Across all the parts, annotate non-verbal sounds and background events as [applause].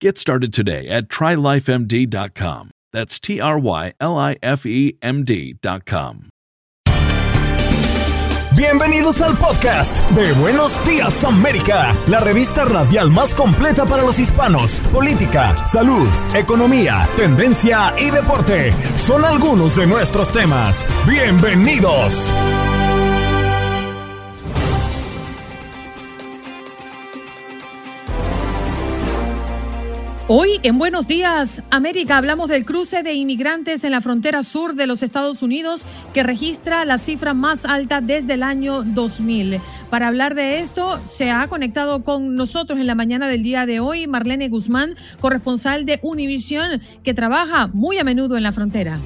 Get started today at trylifemd.com. That's T R Y L I F E M D.com. Bienvenidos al podcast de Buenos Días América, la revista radial más completa para los hispanos. Política, salud, economía, tendencia y deporte son algunos de nuestros temas. Bienvenidos. Hoy en Buenos Días, América, hablamos del cruce de inmigrantes en la frontera sur de los Estados Unidos que registra la cifra más alta desde el año 2000. Para hablar de esto, se ha conectado con nosotros en la mañana del día de hoy Marlene Guzmán, corresponsal de Univisión, que trabaja muy a menudo en la frontera.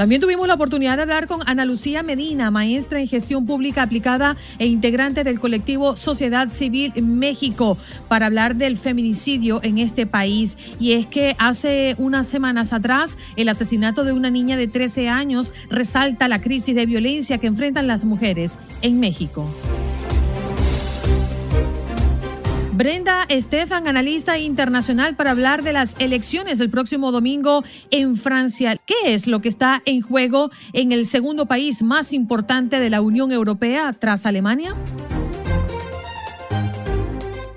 También tuvimos la oportunidad de hablar con Ana Lucía Medina, maestra en gestión pública aplicada e integrante del colectivo Sociedad Civil México, para hablar del feminicidio en este país. Y es que hace unas semanas atrás, el asesinato de una niña de 13 años resalta la crisis de violencia que enfrentan las mujeres en México. Brenda Estefan, analista internacional, para hablar de las elecciones del próximo domingo en Francia. ¿Qué es lo que está en juego en el segundo país más importante de la Unión Europea tras Alemania?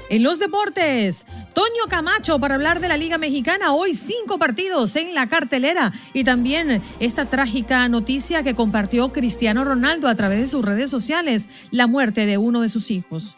En los deportes, Toño Camacho para hablar de la Liga Mexicana. Hoy cinco partidos en la cartelera y también esta trágica noticia que compartió Cristiano Ronaldo a través de sus redes sociales, la muerte de uno de sus hijos.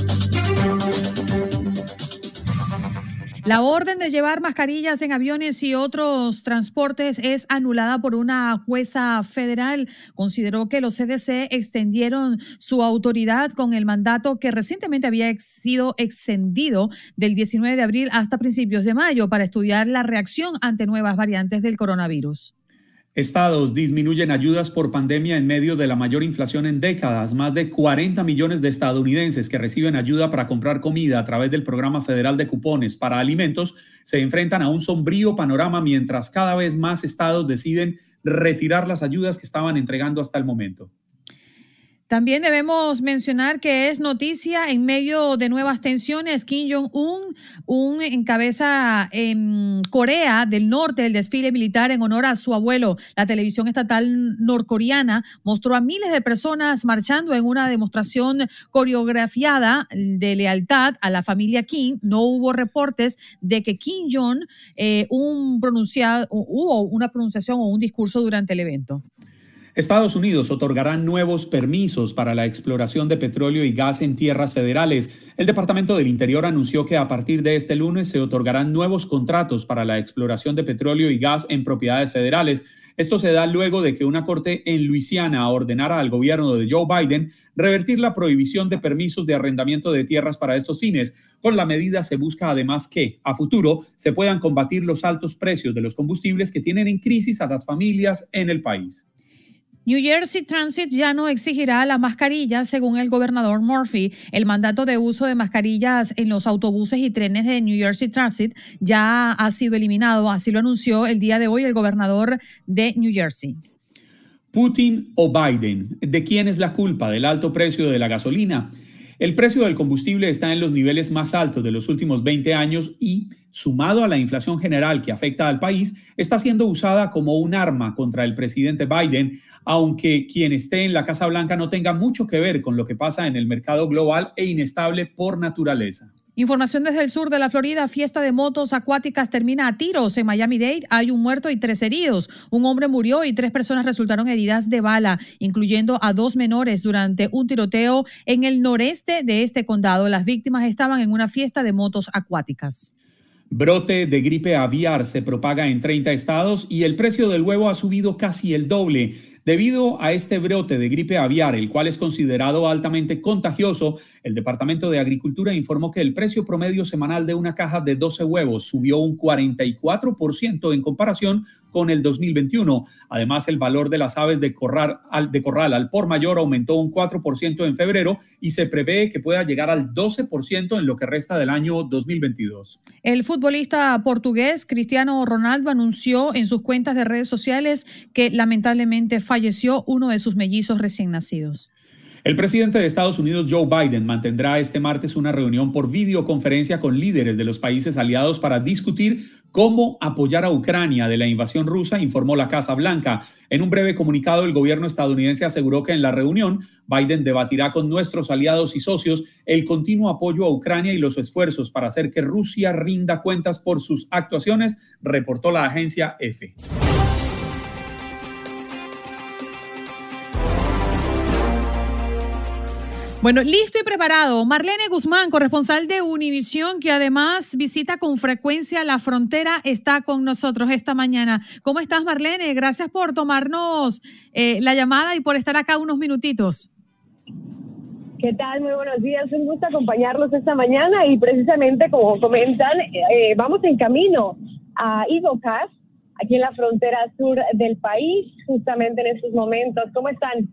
La orden de llevar mascarillas en aviones y otros transportes es anulada por una jueza federal. Consideró que los CDC extendieron su autoridad con el mandato que recientemente había sido extendido del 19 de abril hasta principios de mayo para estudiar la reacción ante nuevas variantes del coronavirus. Estados disminuyen ayudas por pandemia en medio de la mayor inflación en décadas. Más de 40 millones de estadounidenses que reciben ayuda para comprar comida a través del programa federal de cupones para alimentos se enfrentan a un sombrío panorama mientras cada vez más estados deciden retirar las ayudas que estaban entregando hasta el momento. También debemos mencionar que es noticia en medio de nuevas tensiones. Kim Jong-un un encabeza en Corea del Norte el desfile militar en honor a su abuelo. La televisión estatal norcoreana mostró a miles de personas marchando en una demostración coreografiada de lealtad a la familia Kim. No hubo reportes de que Kim Jong eh, un pronunciado, hubo una pronunciación o un discurso durante el evento. Estados Unidos otorgará nuevos permisos para la exploración de petróleo y gas en tierras federales. El Departamento del Interior anunció que a partir de este lunes se otorgarán nuevos contratos para la exploración de petróleo y gas en propiedades federales. Esto se da luego de que una corte en Luisiana ordenara al gobierno de Joe Biden revertir la prohibición de permisos de arrendamiento de tierras para estos fines. Con la medida se busca además que a futuro se puedan combatir los altos precios de los combustibles que tienen en crisis a las familias en el país. New Jersey Transit ya no exigirá la mascarilla, según el gobernador Murphy. El mandato de uso de mascarillas en los autobuses y trenes de New Jersey Transit ya ha sido eliminado. Así lo anunció el día de hoy el gobernador de New Jersey. Putin o Biden, ¿de quién es la culpa del alto precio de la gasolina? El precio del combustible está en los niveles más altos de los últimos 20 años y, sumado a la inflación general que afecta al país, está siendo usada como un arma contra el presidente Biden, aunque quien esté en la Casa Blanca no tenga mucho que ver con lo que pasa en el mercado global e inestable por naturaleza. Información desde el sur de la Florida. Fiesta de motos acuáticas termina a tiros. En Miami-Dade hay un muerto y tres heridos. Un hombre murió y tres personas resultaron heridas de bala, incluyendo a dos menores durante un tiroteo en el noreste de este condado. Las víctimas estaban en una fiesta de motos acuáticas. Brote de gripe aviar se propaga en 30 estados y el precio del huevo ha subido casi el doble. Debido a este brote de gripe aviar, el cual es considerado altamente contagioso, el Departamento de Agricultura informó que el precio promedio semanal de una caja de 12 huevos subió un 44% en comparación con el 2021. Además, el valor de las aves de corral, al, de corral al por mayor aumentó un 4% en febrero y se prevé que pueda llegar al 12% en lo que resta del año 2022. El futbolista portugués Cristiano Ronaldo anunció en sus cuentas de redes sociales que lamentablemente falleció uno de sus mellizos recién nacidos. El presidente de Estados Unidos, Joe Biden, mantendrá este martes una reunión por videoconferencia con líderes de los países aliados para discutir cómo apoyar a Ucrania de la invasión rusa, informó la Casa Blanca. En un breve comunicado, el gobierno estadounidense aseguró que en la reunión Biden debatirá con nuestros aliados y socios el continuo apoyo a Ucrania y los esfuerzos para hacer que Rusia rinda cuentas por sus actuaciones, reportó la agencia EFE. Bueno, listo y preparado. Marlene Guzmán, corresponsal de Univisión, que además visita con frecuencia la frontera, está con nosotros esta mañana. ¿Cómo estás, Marlene? Gracias por tomarnos eh, la llamada y por estar acá unos minutitos. ¿Qué tal? Muy buenos días. Un gusto acompañarlos esta mañana y precisamente como comentan, eh, vamos en camino a Pass, aquí en la frontera sur del país, justamente en estos momentos. ¿Cómo están?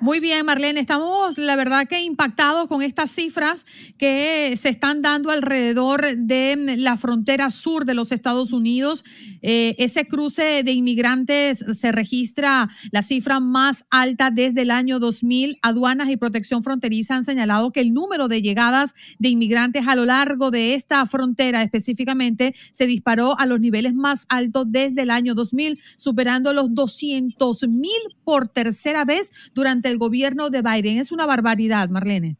Muy bien, Marlene, estamos la verdad que impactados con estas cifras que se están dando alrededor de la frontera sur de los Estados Unidos. Eh, ese cruce de inmigrantes se registra la cifra más alta desde el año 2000. Aduanas y protección fronteriza han señalado que el número de llegadas de inmigrantes a lo largo de esta frontera específicamente se disparó a los niveles más altos desde el año 2000, superando los 200 mil por tercera vez durante el gobierno de Biden. Es una barbaridad, Marlene.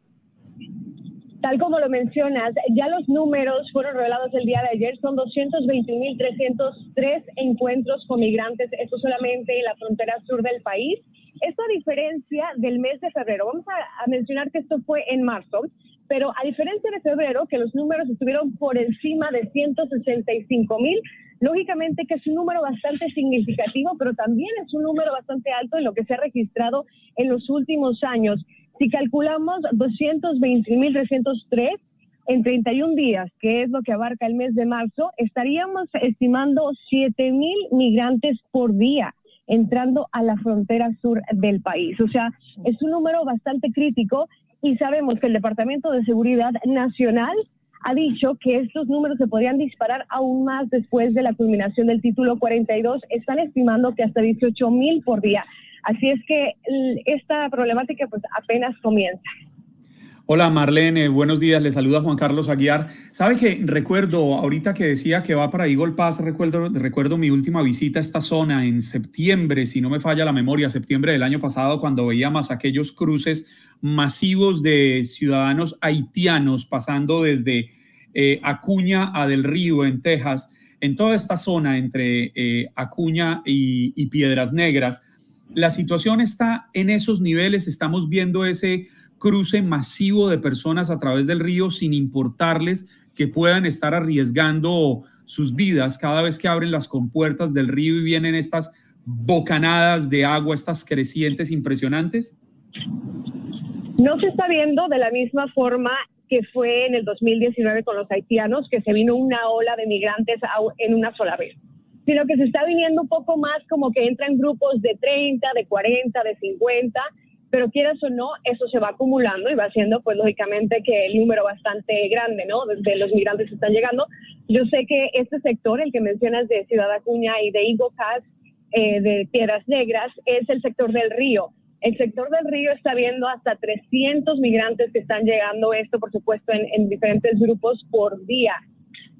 Tal como lo mencionas, ya los números fueron revelados el día de ayer, son 221.303 encuentros con migrantes, esto solamente en la frontera sur del país. Esto a diferencia del mes de febrero, vamos a, a mencionar que esto fue en marzo, pero a diferencia de febrero, que los números estuvieron por encima de 165 mil, lógicamente que es un número bastante significativo, pero también es un número bastante alto en lo que se ha registrado en los últimos años. Si calculamos 220.303 en 31 días, que es lo que abarca el mes de marzo, estaríamos estimando 7.000 migrantes por día entrando a la frontera sur del país. O sea, es un número bastante crítico y sabemos que el Departamento de Seguridad Nacional ha dicho que estos números se podrían disparar aún más después de la culminación del título 42. Están estimando que hasta 18 mil por día. Así es que esta problemática pues apenas comienza. Hola Marlene, buenos días, le saluda Juan Carlos Aguiar. Sabe que recuerdo, ahorita que decía que va para Eagle Pass, recuerdo, recuerdo mi última visita a esta zona en septiembre, si no me falla la memoria, septiembre del año pasado, cuando veíamos aquellos cruces masivos de ciudadanos haitianos pasando desde eh, Acuña a Del Río, en Texas, en toda esta zona entre eh, Acuña y Piedras Negras. La situación está en esos niveles, estamos viendo ese cruce masivo de personas a través del río sin importarles que puedan estar arriesgando sus vidas cada vez que abren las compuertas del río y vienen estas bocanadas de agua, estas crecientes impresionantes? No se está viendo de la misma forma que fue en el 2019 con los haitianos, que se vino una ola de migrantes en una sola vez, sino que se está viniendo un poco más como que entran grupos de 30, de 40, de 50 pero quieras o no, eso se va acumulando y va haciendo, pues lógicamente, que el número bastante grande, ¿no? De, los migrantes que están llegando. Yo sé que este sector, el que mencionas de Ciudad Acuña y de Higo eh, de Piedras Negras, es el sector del río. El sector del río está viendo hasta 300 migrantes que están llegando, esto por supuesto en, en diferentes grupos por día.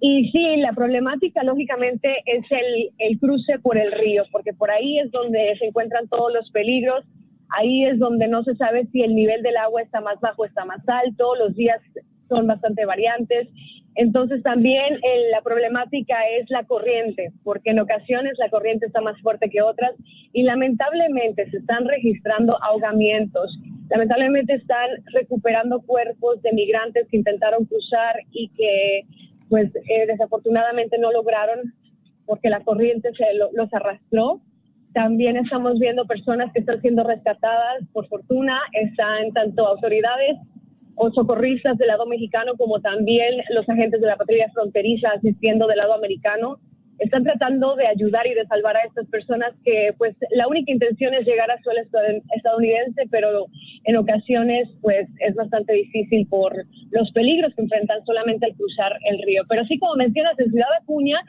Y sí, la problemática lógicamente es el, el, cruce por el río, porque por ahí es donde se encuentran todos los peligros, ahí es donde no se sabe si el nivel del agua está más bajo, está más alto, los días son bastante variantes. Entonces también eh, la problemática es la corriente, porque en ocasiones la corriente está más fuerte que otras y lamentablemente se están registrando ahogamientos, lamentablemente están recuperando cuerpos de migrantes que intentaron cruzar y que pues eh, desafortunadamente no lograron porque la corriente se los arrastró. También estamos viendo personas que están siendo rescatadas, por fortuna, están tanto autoridades o socorristas del lado mexicano como también los agentes de la patrulla fronteriza asistiendo del lado americano. Están tratando de ayudar y de salvar a estas personas que pues la única intención es llegar a suelo estadounidense, pero en ocasiones pues es bastante difícil por los peligros que enfrentan solamente al cruzar el río. Pero sí, como mencionas, en Ciudad Acuña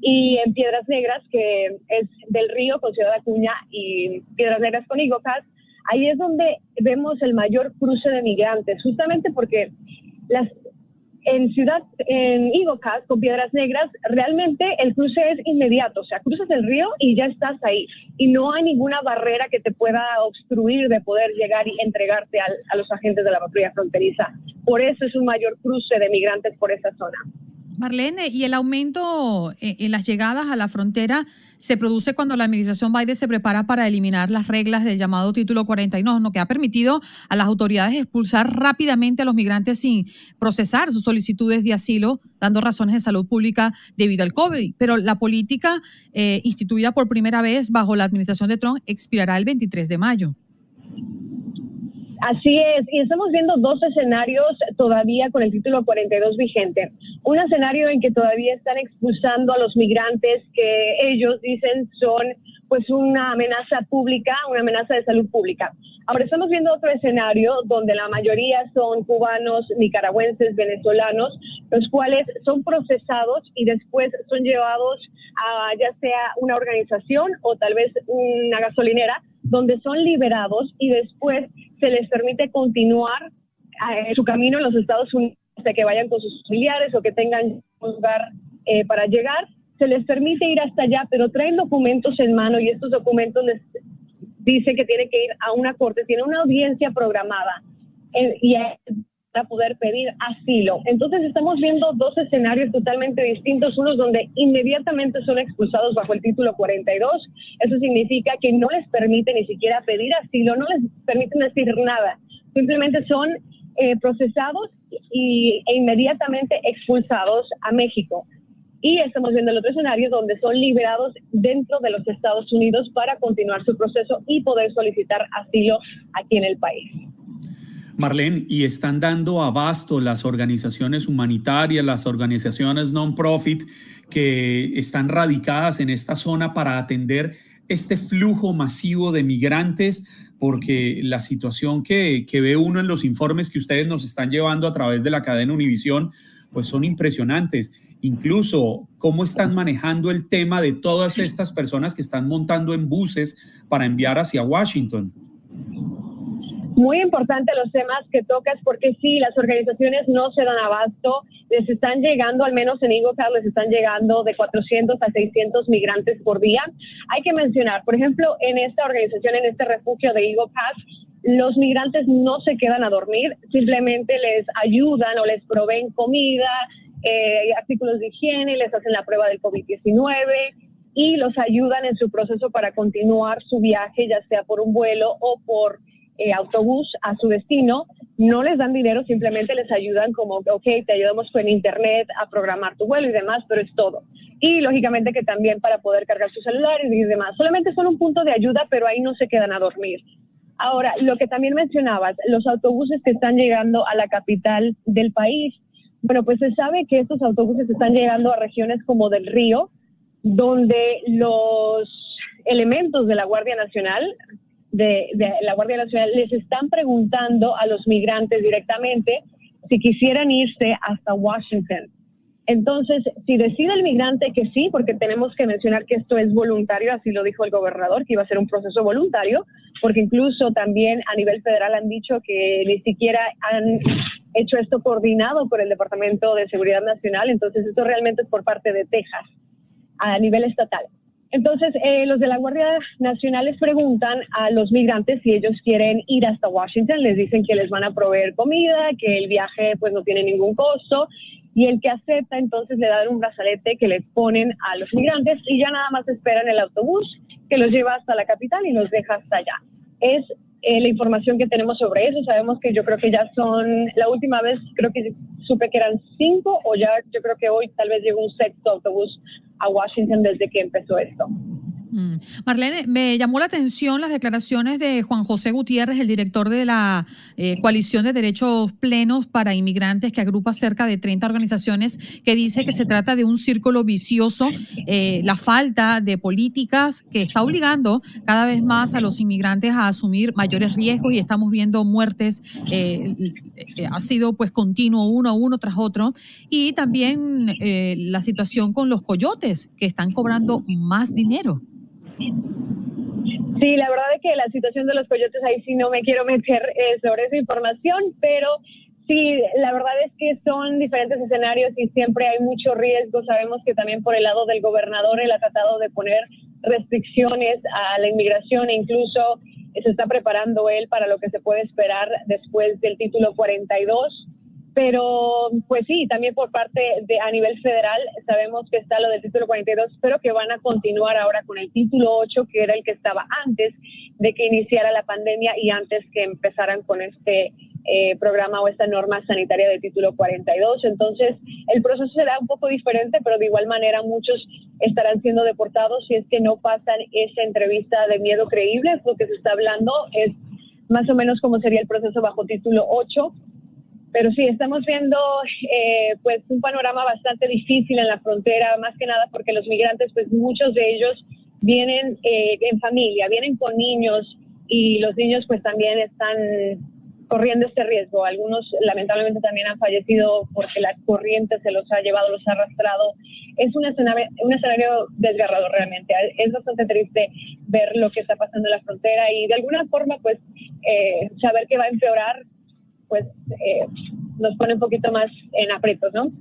y en Piedras Negras, que es del río con Ciudad Acuña y Piedras Negras con Igocas, ahí es donde vemos el mayor cruce de migrantes, justamente porque las, en Ciudad, en Igocas, con Piedras Negras, realmente el cruce es inmediato, o sea, cruzas el río y ya estás ahí. Y no hay ninguna barrera que te pueda obstruir de poder llegar y entregarte a los agentes de la patrulla fronteriza. Por eso es un mayor cruce de migrantes por esa zona. Marlene, ¿y el aumento eh, en las llegadas a la frontera se produce cuando la administración Biden se prepara para eliminar las reglas del llamado título 49, lo que ha permitido a las autoridades expulsar rápidamente a los migrantes sin procesar sus solicitudes de asilo, dando razones de salud pública debido al COVID. Pero la política eh, instituida por primera vez bajo la administración de Trump expirará el 23 de mayo. Así es, y estamos viendo dos escenarios todavía con el título 42 vigente. Un escenario en que todavía están expulsando a los migrantes que ellos dicen son pues una amenaza pública, una amenaza de salud pública. Ahora estamos viendo otro escenario donde la mayoría son cubanos, nicaragüenses, venezolanos, los cuales son procesados y después son llevados a ya sea una organización o tal vez una gasolinera donde son liberados y después se les permite continuar eh, su camino en los Estados Unidos hasta que vayan con sus familiares o que tengan un lugar eh, para llegar. Se les permite ir hasta allá, pero traen documentos en mano y estos documentos les dicen que tienen que ir a una corte, tienen una audiencia programada. Eh, y para poder pedir asilo. Entonces estamos viendo dos escenarios totalmente distintos, unos donde inmediatamente son expulsados bajo el título 42. Eso significa que no les permite ni siquiera pedir asilo, no les permiten decir nada. Simplemente son eh, procesados y, e inmediatamente expulsados a México. Y estamos viendo el otro escenario donde son liberados dentro de los Estados Unidos para continuar su proceso y poder solicitar asilo aquí en el país. Marlene, y están dando abasto las organizaciones humanitarias, las organizaciones non-profit que están radicadas en esta zona para atender este flujo masivo de migrantes, porque la situación que, que ve uno en los informes que ustedes nos están llevando a través de la cadena Univisión, pues son impresionantes. Incluso cómo están manejando el tema de todas estas personas que están montando en buses para enviar hacia Washington. Muy importante los temas que tocas porque sí, las organizaciones no se dan abasto, les están llegando, al menos en Igocas, les están llegando de 400 a 600 migrantes por día. Hay que mencionar, por ejemplo, en esta organización, en este refugio de Igocas, los migrantes no se quedan a dormir, simplemente les ayudan o les proveen comida, eh, artículos de higiene, les hacen la prueba del COVID-19 y los ayudan en su proceso para continuar su viaje, ya sea por un vuelo o por eh, autobús a su destino, no les dan dinero, simplemente les ayudan como, ok, te ayudamos con internet a programar tu vuelo y demás, pero es todo. Y lógicamente que también para poder cargar sus celulares y demás. Solamente son un punto de ayuda, pero ahí no se quedan a dormir. Ahora, lo que también mencionabas, los autobuses que están llegando a la capital del país, bueno, pues se sabe que estos autobuses están llegando a regiones como del río, donde los elementos de la Guardia Nacional de, la Guardia Nacional les están preguntando a los migrantes directamente si quisieran irse hasta Washington. Entonces, si decide el migrante que sí, porque tenemos que mencionar que esto es voluntario, así lo dijo el gobernador, que iba a ser un proceso voluntario, porque incluso también a nivel federal han dicho que ni siquiera han hecho esto coordinado por el Departamento de Seguridad Nacional, entonces esto realmente es por parte de Texas a nivel estatal. Entonces, eh, los de la Guardia Nacional les preguntan a los migrantes si ellos quieren ir hasta Washington, les dicen que les van a proveer comida, que el viaje pues no tiene ningún costo y el que acepta entonces le dan un brazalete que le ponen a los migrantes y ya nada más esperan el autobús que los lleva hasta la capital y los deja hasta allá. Es eh, la información que tenemos sobre eso. Sabemos que yo creo que ya son, la última vez creo que supe que eran cinco o ya yo creo que hoy tal vez llegó un sexto autobús a Washington desde que empezó esto. Mm. Marlene, me llamó la atención las declaraciones de Juan José Gutiérrez, el director de la eh, Coalición de Derechos Plenos para Inmigrantes, que agrupa cerca de 30 organizaciones, que dice que se trata de un círculo vicioso, eh, la falta de políticas que está obligando cada vez más a los inmigrantes a asumir mayores riesgos y estamos viendo muertes, eh, ha sido pues continuo uno uno tras otro, y también la situación con los coyotes que están cobrando más dinero. Sí, la verdad es que la situación de los coyotes ahí sí no me quiero meter eh, sobre esa información, pero sí, la verdad es que son diferentes escenarios y siempre hay mucho riesgo. Sabemos que también por el lado del gobernador él ha tratado de poner restricciones a la inmigración e incluso se está preparando él para lo que se puede esperar después del título 42 pero, pues sí, también por parte de a nivel federal sabemos que está lo del título 42, pero que van a continuar ahora con el título 8, que era el que estaba antes de que iniciara la pandemia y antes que empezaran con este eh, programa o esta norma sanitaria del título 42. Entonces, el proceso será un poco diferente, pero de igual manera muchos estarán siendo deportados si es que no pasan esa entrevista de miedo creíble. Lo que se está hablando es más o menos como sería el proceso bajo título 8 pero sí, estamos viendo eh, pues un panorama bastante difícil en la frontera, más que nada porque los migrantes, pues muchos de ellos vienen eh, en familia, vienen con niños y los niños pues también están corriendo este riesgo. Algunos lamentablemente también han fallecido porque la corriente se los ha llevado, los ha arrastrado. Es un escenario, un escenario desgarrador realmente. Es bastante triste ver lo que está pasando en la frontera y de alguna forma pues eh, saber que va a empeorar pues eh, nos pone un poquito más en aprietos, ¿no?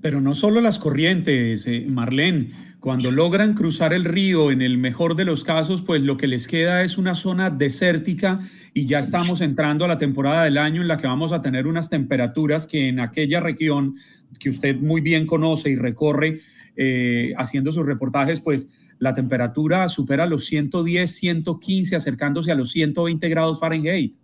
Pero no solo las corrientes, eh, Marlene, cuando logran cruzar el río, en el mejor de los casos, pues lo que les queda es una zona desértica y ya estamos entrando a la temporada del año en la que vamos a tener unas temperaturas que en aquella región que usted muy bien conoce y recorre eh, haciendo sus reportajes, pues la temperatura supera los 110, 115, acercándose a los 120 grados Fahrenheit.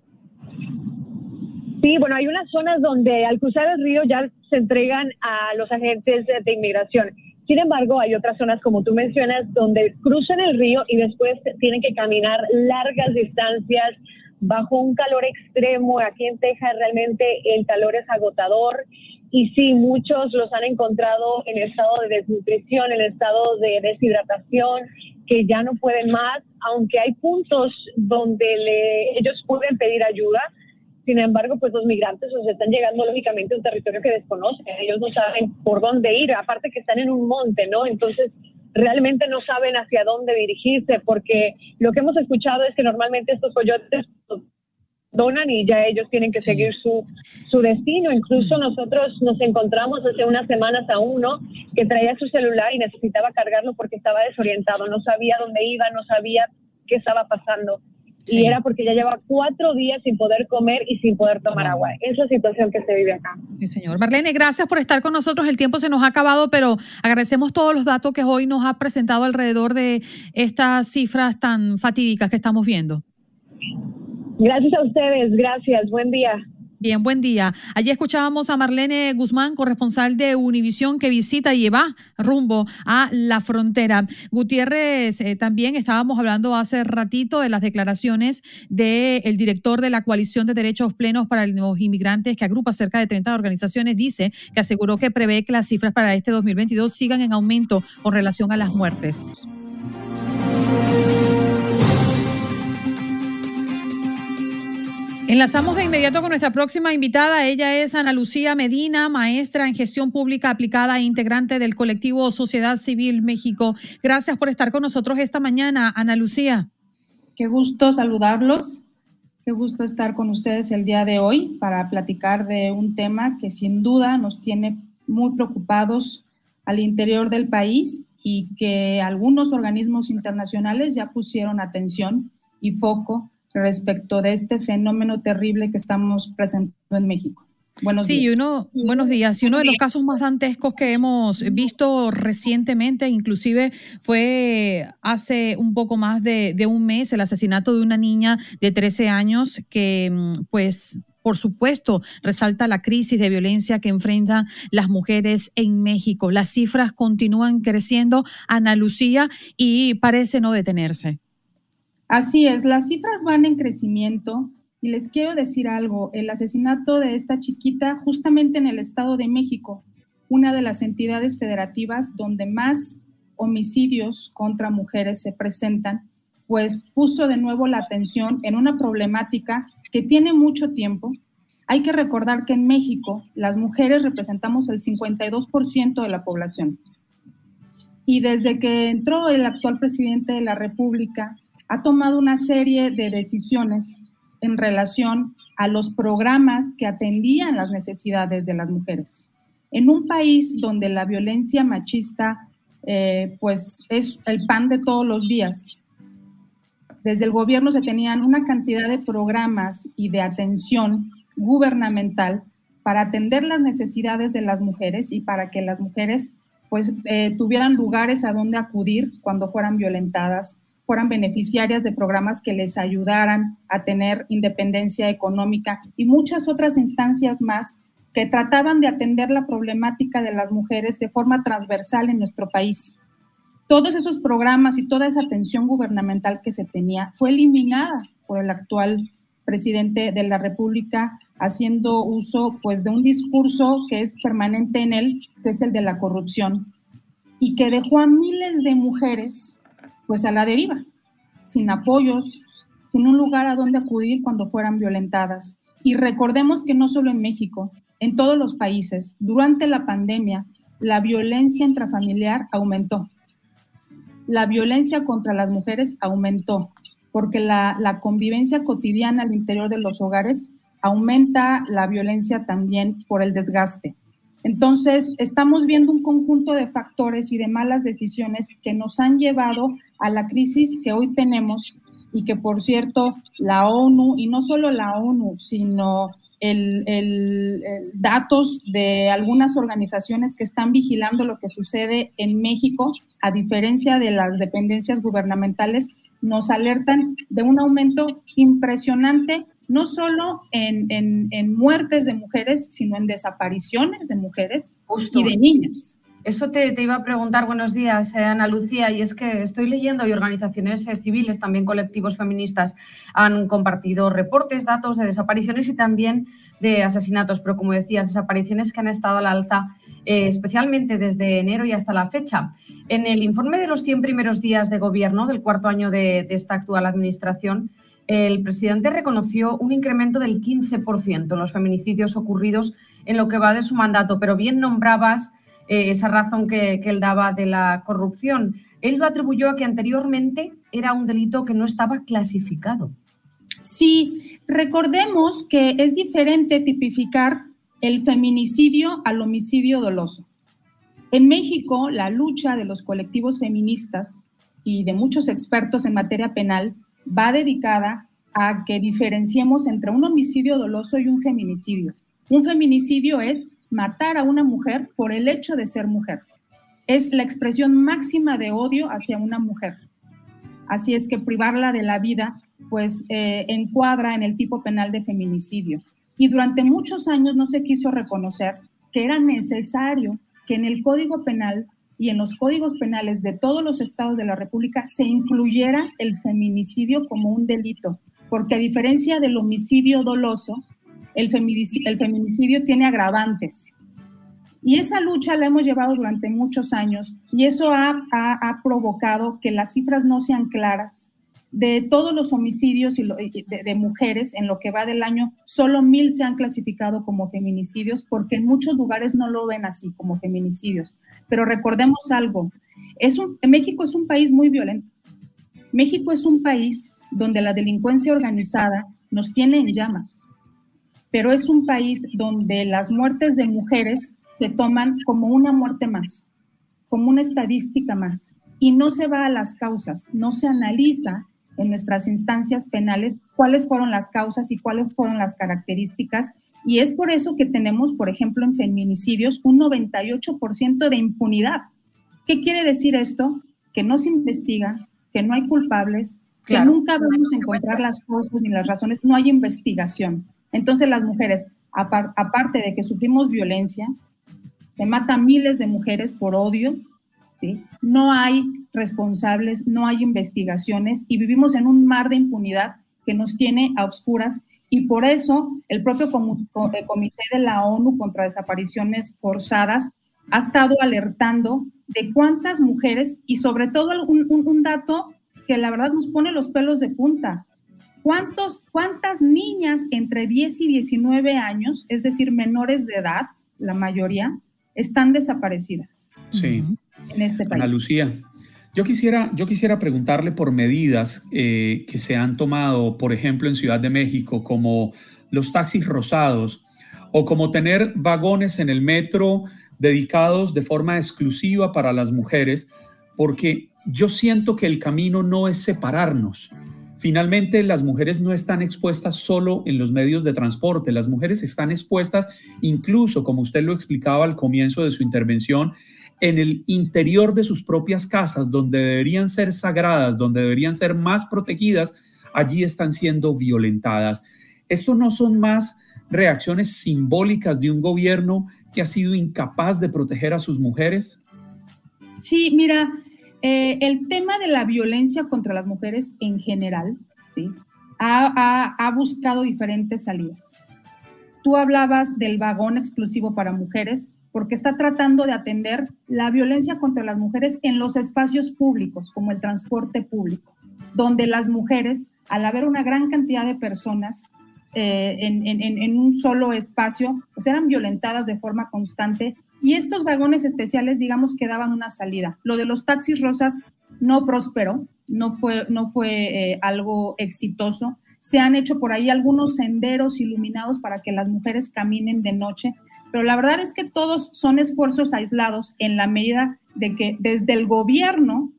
Sí, bueno, hay unas zonas donde al cruzar el río ya se entregan a los agentes de, inmigración. Sin embargo, hay otras zonas, como tú mencionas, donde cruzan el río y después tienen que caminar largas distancias bajo un calor extremo. Aquí en Texas realmente el calor es agotador y sí, muchos los han encontrado en estado de desnutrición, en estado de deshidratación, que ya no pueden más, aunque hay puntos donde ellos pueden pedir ayuda sin embargo, pues los migrantes pues, están llegando lógicamente a un territorio que desconocen. Ellos no saben por dónde ir, aparte que están en un monte, ¿no? Entonces, realmente no saben hacia dónde dirigirse, porque lo que hemos escuchado es que normalmente estos coyotes donan y ya ellos tienen que seguir su, su destino. Incluso nosotros nos encontramos hace unas semanas a uno que traía su celular y necesitaba cargarlo porque estaba desorientado, no sabía dónde iba, no sabía qué estaba pasando y era porque ya lleva cuatro días sin poder comer y sin poder tomar agua. Esa es la situación que se vive acá. Sí, señor. Marlene, gracias por estar con nosotros. El tiempo se nos ha acabado, pero agradecemos todos los datos que hoy nos ha presentado alrededor de estas cifras tan fatídicas que estamos viendo. Gracias a ustedes, gracias. Buen día. Bien, buen día. Allí escuchábamos a Marlene Guzmán, corresponsal de Univisión, que visita y va rumbo a la frontera. Gutiérrez, eh, también estábamos hablando hace ratito de las declaraciones del director de la Coalición de Derechos Plenos para los Inmigrantes, que agrupa cerca de 30 organizaciones, dice que aseguró que prevé que las cifras para este 2022 sigan en aumento con relación a las muertes. Enlazamos de inmediato con nuestra próxima invitada. Ella es Ana Lucía Medina, maestra en gestión pública aplicada e integrante del colectivo Sociedad Civil México. Gracias por estar con nosotros esta mañana, Ana Lucía. Qué gusto saludarlos. Qué gusto estar con ustedes el día de hoy para platicar de un tema que sin duda nos tiene muy preocupados al interior del país y que algunos organismos internacionales ya pusieron atención y foco respecto de este fenómeno terrible que estamos presentando en México. Buenos sí, días. Uno, buenos días. Y uno de los casos más dantescos que hemos visto recientemente, inclusive fue hace un poco más de, de un mes, el asesinato de una niña de 13 años que mm, pues por supuesto, resalta la crisis de violencia que enfrentan las mujeres en México. Las cifras continúan creciendo, Ana Lucía, y parece no detenerse. Así es, las cifras van en crecimiento y les quiero decir algo, el asesinato de esta chiquita justamente en el Estado de México, una de las entidades federativas donde más homicidios contra mujeres se presentan, pues puso de nuevo la atención en una problemática que tiene mucho tiempo. Hay que recordar que en México las mujeres representamos el 52% de la población. Y desde que entró el actual presidente de la República, ha tomado una serie de decisiones en relación a los programas que atendían las necesidades de las mujeres. En un país donde la violencia machista eh, pues es el pan de todos los días, desde el gobierno se tenían una cantidad de programas y de atención gubernamental para atender las necesidades de las mujeres y para que las mujeres pues eh, tuvieran lugares a donde acudir cuando fueran violentadas fueran beneficiarias de programas que les ayudaran a tener independencia económica y muchas otras instancias más que trataban de atender la problemática de las mujeres de forma transversal en nuestro país. Todos esos programas y toda esa atención gubernamental que se tenía fue eliminada por el actual presidente de la República haciendo uso pues de un discurso que es permanente en él, que es el de la corrupción y que dejó a miles de mujeres pues a la deriva, sin apoyos, sin un lugar a donde acudir cuando fueran violentadas. Y recordemos que no solo en México, en todos los países, durante la pandemia, la violencia intrafamiliar aumentó. La violencia contra las mujeres aumentó, porque la, la, convivencia cotidiana al interior de los hogares aumenta la violencia también por el desgaste. Entonces, estamos viendo un conjunto de factores y de malas decisiones que nos han llevado a la crisis que hoy tenemos y que, por cierto, la ONU, y no solo la ONU, sino el, datos de algunas organizaciones que están vigilando lo que sucede en México, a diferencia de las dependencias gubernamentales, nos alertan de un aumento impresionante no solo en, en, muertes de mujeres, sino en desapariciones de mujeres y de niñas. Eso te, iba a preguntar, buenos días, eh, Ana Lucía, y es que estoy leyendo y organizaciones eh, civiles, también colectivos feministas, han compartido reportes, datos de desapariciones y también de asesinatos, pero como decías, desapariciones que han estado al alza eh, especialmente desde enero y hasta la fecha. En el informe de los 100 primeros días de gobierno del cuarto año de esta actual administración, el presidente reconoció un incremento del 15% en los feminicidios ocurridos en lo que va de su mandato, pero bien nombrabas eh, esa razón que, que él daba de la corrupción. Él lo atribuyó a que anteriormente era un delito que no estaba clasificado. Sí, recordemos que es diferente tipificar el feminicidio al homicidio doloso. En México, la lucha de los colectivos feministas y de muchos expertos en materia penal va dedicada a que diferenciemos entre un homicidio doloso y un feminicidio. Un feminicidio es matar a una mujer por el hecho de ser mujer. Es la expresión máxima de odio hacia una mujer. Así es que privarla de la vida, pues eh, encuadra en el tipo penal de feminicidio. Y durante muchos años no se quiso reconocer que era necesario que en el Código Penal y en los códigos penales de todos los estados de la República se incluyera el feminicidio como un delito, porque a diferencia del homicidio doloso, el feminicidio, el feminicidio tiene agravantes. Y esa lucha la hemos llevado durante muchos años y eso ha, ha, ha provocado que las cifras no sean claras, de todos los homicidios de, mujeres en lo que va del año, solo mil se han clasificado como feminicidios porque en muchos lugares no lo ven así como feminicidios. Pero recordemos algo, es un, México es un país muy violento. México es un país donde la delincuencia organizada nos tiene en llamas, pero es un país donde las muertes de mujeres se toman como una muerte más, como una estadística más, y no se va a las causas, no se analiza en nuestras instancias penales cuáles fueron las causas y cuáles fueron las características. Y es por eso que tenemos, por ejemplo, en feminicidios un 98% de impunidad. ¿Qué quiere decir esto? Que no se investiga, que no hay culpables, que nunca vamos a encontrar las causas ni las razones, no hay investigación. Entonces las mujeres, aparte de que sufrimos violencia, se matan miles de mujeres por odio, ¿sí? no hay responsables, no hay investigaciones y vivimos en un mar de impunidad que nos tiene a obscuras y por eso el propio Comité de la ONU contra Desapariciones Forzadas ha estado alertando de cuántas mujeres y sobre todo un, un dato que la verdad nos pone los pelos de punta. ¿Cuántos, ¿Cuántas niñas entre 10 y 19 años, es decir, menores de edad, la mayoría, están desaparecidas? Sí. En este país. Ana Lucía, yo quisiera, yo quisiera preguntarle por medidas eh, que se han tomado, por ejemplo, en Ciudad de México, como los taxis rosados o como tener vagones en el metro dedicados de forma exclusiva para las mujeres, porque yo siento que el camino no es separarnos. Finalmente, las mujeres no están expuestas solo en los medios de transporte, las mujeres están expuestas incluso, como usted lo explicaba al comienzo de su intervención, en el interior de sus propias casas, donde deberían ser sagradas, donde deberían ser más protegidas, allí están siendo violentadas. ¿Esto no son más reacciones simbólicas de un gobierno que ha sido incapaz de proteger a sus mujeres? Sí, mira, eh, el tema de la violencia contra las mujeres en general, ¿sí? ha buscado diferentes salidas. Tú hablabas del vagón exclusivo para mujeres, porque está tratando de atender la violencia contra las mujeres en los espacios públicos, como el transporte público, donde las mujeres, al haber una gran cantidad de personas eh, en, un solo espacio, pues eran violentadas de forma constante y estos vagones especiales, digamos, que daban una salida. Lo de los taxis rosas no prosperó, no fue, no fue eh, algo exitoso. Se han hecho por ahí algunos senderos iluminados para que las mujeres caminen de noche, pero la verdad es que todos son esfuerzos aislados en la medida de que desde el gobierno,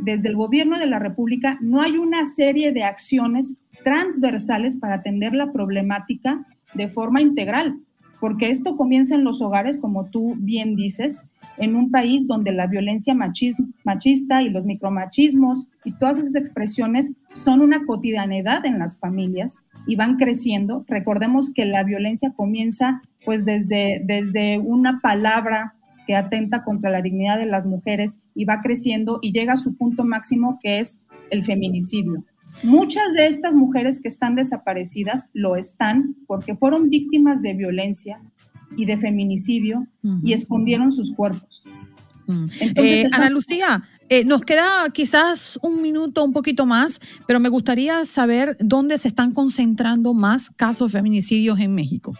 desde el gobierno de la República, no hay una serie de acciones transversales para atender la problemática de forma integral, porque esto comienza en los hogares, como tú bien dices, en un país donde la violencia machista y los micromachismos y todas esas expresiones son una cotidianidad en las familias y van creciendo. Recordemos que la violencia comienza pues desde, desde una palabra que atenta contra la dignidad de las mujeres y va creciendo y llega a su punto máximo que es el feminicidio. Muchas de estas mujeres que están desaparecidas lo están porque fueron víctimas de violencia y de feminicidio y escondieron sus cuerpos. Mm. Eh, Ana Lucía, eh, nos queda quizás un minuto, un poquito más, pero me gustaría saber dónde se están concentrando más casos de feminicidios en México.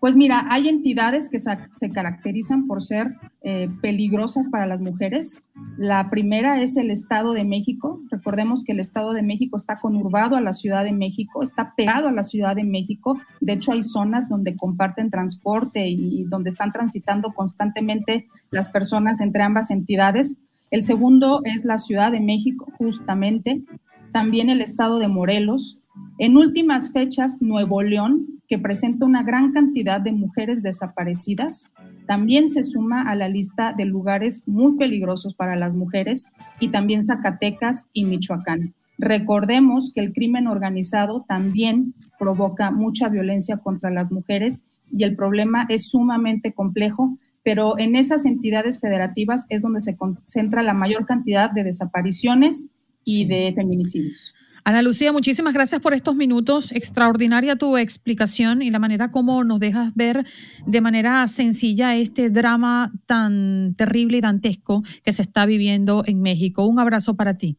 Pues mira, hay entidades que se caracterizan por ser eh, peligrosas para las mujeres. La primera es el Estado de México. Recordemos que el Estado de México está conurbado a la Ciudad de México, está pegado a la Ciudad de México. De hecho, hay zonas donde comparten transporte y donde están transitando constantemente las personas entre ambas entidades. El segundo es la Ciudad de México, justamente. También el Estado de Morelos. En últimas fechas, Nuevo León, que presenta una gran cantidad de mujeres desaparecidas, también se suma a la lista de lugares muy peligrosos para las mujeres y también Zacatecas y Michoacán. Recordemos que el crimen organizado también provoca mucha violencia contra las mujeres y el problema es sumamente complejo, pero en esas entidades federativas es donde se concentra la mayor cantidad de desapariciones y de feminicidios. Ana Lucía, muchísimas gracias por estos minutos. Extraordinaria tu explicación y la manera como nos dejas ver de manera sencilla este drama tan terrible y dantesco que se está viviendo en México. Un abrazo para ti.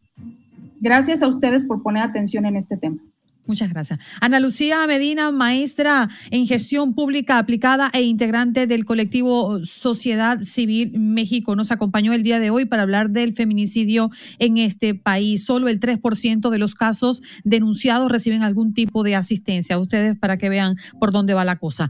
Gracias a ustedes por poner atención en este tema. Muchas gracias. Ana Lucía Medina, maestra en gestión pública aplicada e integrante del colectivo Sociedad Civil México, nos acompañó el día de hoy para hablar del feminicidio en este país. Solo el 3% de los casos denunciados reciben algún tipo de asistencia. Ustedes para que vean por dónde va la cosa.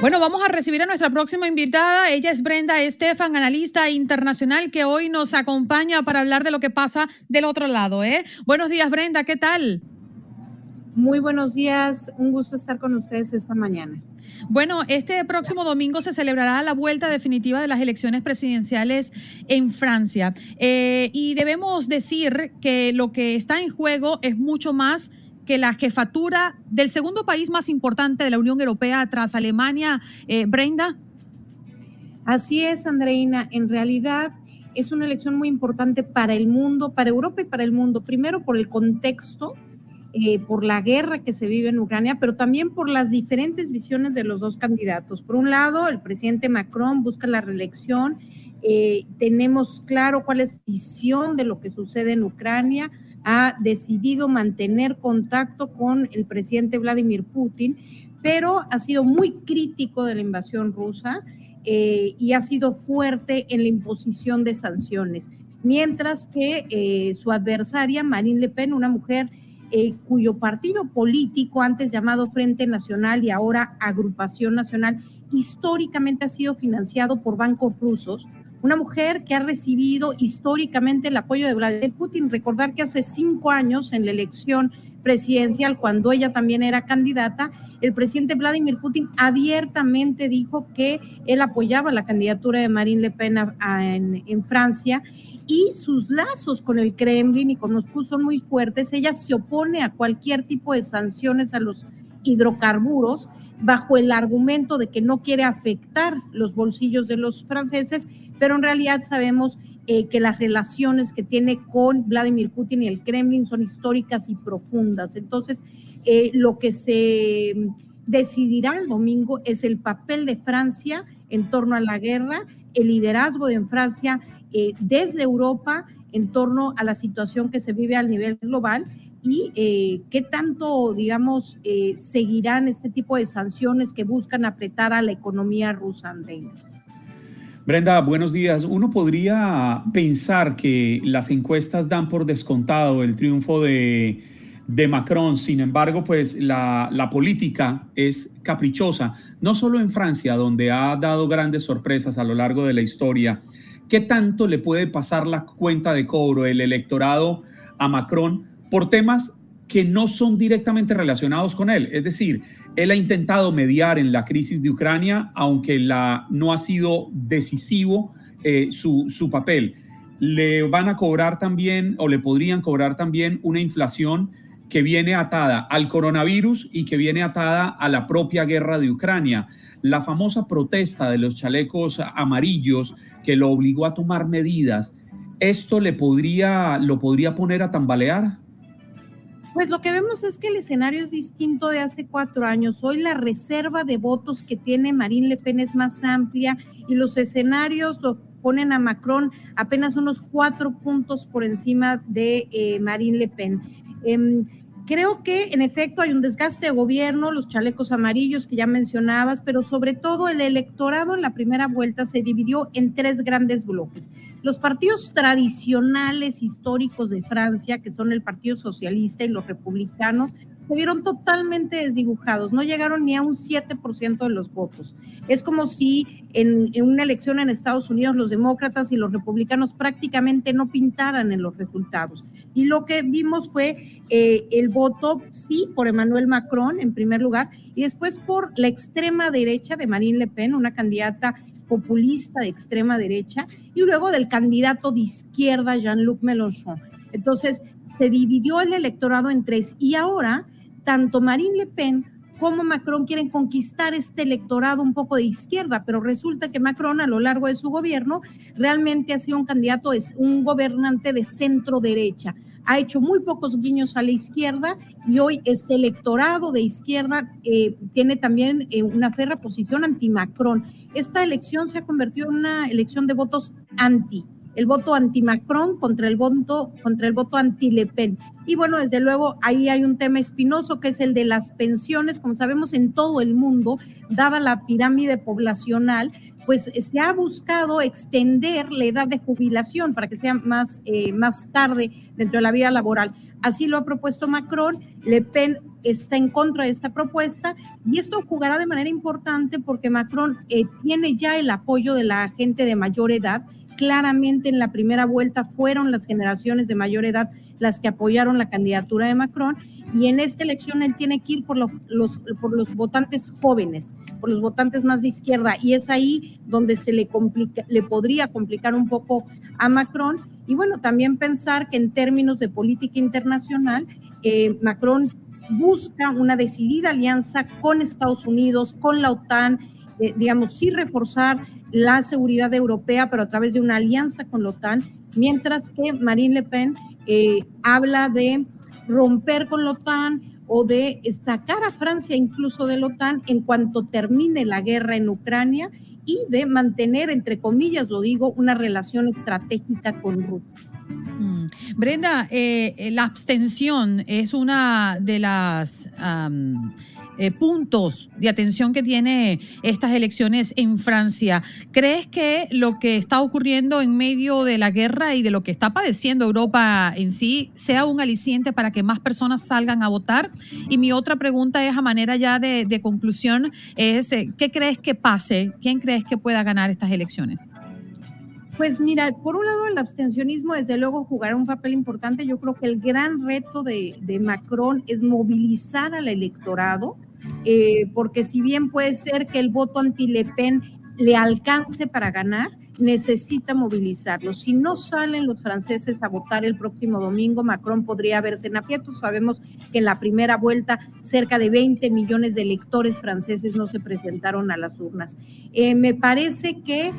Bueno, vamos a recibir a nuestra próxima invitada. Ella es Brenda Estefan, analista internacional, que hoy nos acompaña para hablar de lo que pasa del otro lado. ¿eh? Buenos días, Brenda, ¿qué tal? Muy buenos días, un gusto estar con ustedes esta mañana. Bueno, este próximo domingo se celebrará la vuelta definitiva de las elecciones presidenciales en Francia. Eh, y debemos decir que lo que está en juego es mucho más que la jefatura del segundo país más importante de la Unión Europea tras Alemania, eh, Brenda? Así es, Andreina. En realidad es una elección muy importante para el mundo, para Europa y para el mundo. Primero por el contexto, eh, por la guerra que se vive en Ucrania, pero también por las diferentes visiones de los dos candidatos. Por un lado, el presidente Macron busca la reelección. Eh, tenemos claro cuál es la visión de lo que sucede en Ucrania ha decidido mantener contacto con el presidente Vladimir Putin, pero ha sido muy crítico de la invasión rusa eh, y ha sido fuerte en la imposición de sanciones, mientras que eh, su adversaria, Marine Le Pen, una mujer eh, cuyo partido político, antes llamado Frente Nacional y ahora Agrupación Nacional, históricamente ha sido financiado por bancos rusos, una mujer que ha recibido históricamente el apoyo de Vladimir Putin. Recordar que hace cinco años, en la elección presidencial, cuando ella también era candidata, el presidente Vladimir Putin abiertamente dijo que él apoyaba la candidatura de Marine Le Pen en, Francia y sus lazos con el Kremlin y con Moscú son muy fuertes. Ella se opone a cualquier tipo de sanciones a los hidrocarburos bajo el argumento de que no quiere afectar los bolsillos de los franceses, pero en realidad sabemos eh, que las relaciones que tiene con Vladimir Putin y el Kremlin son históricas y profundas. Entonces, eh, lo que se decidirá el domingo es el papel de Francia en torno a la guerra, el liderazgo de Francia eh, desde Europa en torno a la situación que se vive a nivel global y eh, qué tanto, digamos, eh, seguirán este tipo de sanciones que buscan apretar a la economía rusa, André. Brenda, buenos días. Uno podría pensar que las encuestas dan por descontado el triunfo de, de Macron, sin embargo, pues la, la, política es caprichosa, no solo en Francia, donde ha dado grandes sorpresas a lo largo de la historia. ¿Qué tanto le puede pasar la cuenta de cobro el electorado a Macron? Por temas que no son directamente relacionados con él. Es decir, él ha intentado mediar en la crisis de Ucrania, aunque la, no ha sido decisivo eh, su, su papel. Le van a cobrar también, o le podrían cobrar también, una inflación que viene atada al coronavirus y que viene atada a la propia guerra de Ucrania. La famosa protesta de los chalecos amarillos que lo obligó a tomar medidas, ¿esto le podría, lo podría poner a tambalear? Pues lo que vemos es que el escenario es distinto de hace cuatro años. Hoy la reserva de votos que tiene Marine Le Pen es más amplia y los escenarios lo ponen a Macron apenas unos cuatro puntos por encima de eh, Marine Le Pen. Em, Creo que en efecto hay un desgaste de gobierno, los chalecos amarillos que ya mencionabas, pero sobre todo el electorado en la primera vuelta se dividió en tres grandes bloques. Los partidos tradicionales históricos de Francia, que son el Partido Socialista y los republicanos, se vieron totalmente desdibujados, no llegaron ni a un 7% de los votos. Es como si en, una elección en Estados Unidos los demócratas y los republicanos prácticamente no pintaran en los resultados. Y lo que vimos fue eh, el voto, sí, por Emmanuel Macron en primer lugar, y después por la extrema derecha de Marine Le Pen, una candidata populista de extrema derecha, y luego del candidato de izquierda Jean-Luc Mélenchon. Entonces, se dividió el electorado en tres y ahora tanto Marine Le Pen como Macron quieren conquistar este electorado un poco de izquierda, pero resulta que Macron a lo largo de su gobierno realmente ha sido un candidato, es un gobernante de centro derecha. ha hecho muy pocos guiños a la izquierda y hoy este electorado de izquierda eh, tiene también eh, una ferra posición anti-Macron. Esta elección se ha convertido en una elección de votos anti el voto anti-Macron contra el voto contra el voto anti-Le Pen. Y bueno, desde luego ahí hay un tema espinoso que es el de las pensiones, como sabemos en todo el mundo, dada la pirámide poblacional, pues se ha buscado extender la edad de jubilación para que sea más, eh, más tarde dentro de la vida laboral. Así lo ha propuesto Macron. Le Pen está en contra de esta propuesta y esto jugará de manera importante porque Macron eh, tiene ya el apoyo de la gente de mayor edad claramente en la primera vuelta fueron las generaciones de mayor edad las que apoyaron la candidatura de Macron y en esta elección él tiene que ir por los, por los votantes jóvenes, por los votantes más de izquierda y es ahí donde se le complica, le podría complicar un poco a Macron. Y bueno, también pensar que en términos de política internacional, eh, Macron busca una decidida alianza con Estados Unidos, con la OTAN, eh, digamos, sí reforzar la seguridad europea, pero a través de una alianza con la OTAN, mientras que Marine Le Pen eh, habla de romper con la OTAN o de sacar a Francia incluso de la OTAN en cuanto termine la guerra en Ucrania y de mantener, entre comillas, lo digo, una relación estratégica con Rusia. Mm. Brenda, eh, la abstención es una de las... Eh, puntos de atención que tiene estas elecciones en Francia. ¿Crees que lo que está ocurriendo en medio de la guerra y de lo que está padeciendo Europa en sí sea un aliciente para que más personas salgan a votar? Y mi otra pregunta es a manera ya de, conclusión, es eh, ¿qué crees que pase? ¿Quién crees que pueda ganar estas elecciones? Pues mira, por un lado el abstencionismo desde luego jugará un papel importante. Yo creo que el gran reto de, de Macron es movilizar al electorado eh, porque si bien puede ser que el voto anti-Le Pen le alcance para ganar, necesita movilizarlo. Si no salen los franceses a votar el próximo domingo, Macron podría verse en aprietos. Sabemos que en la primera vuelta cerca de 20 millones de electores franceses no se presentaron a las urnas. Eh, me parece que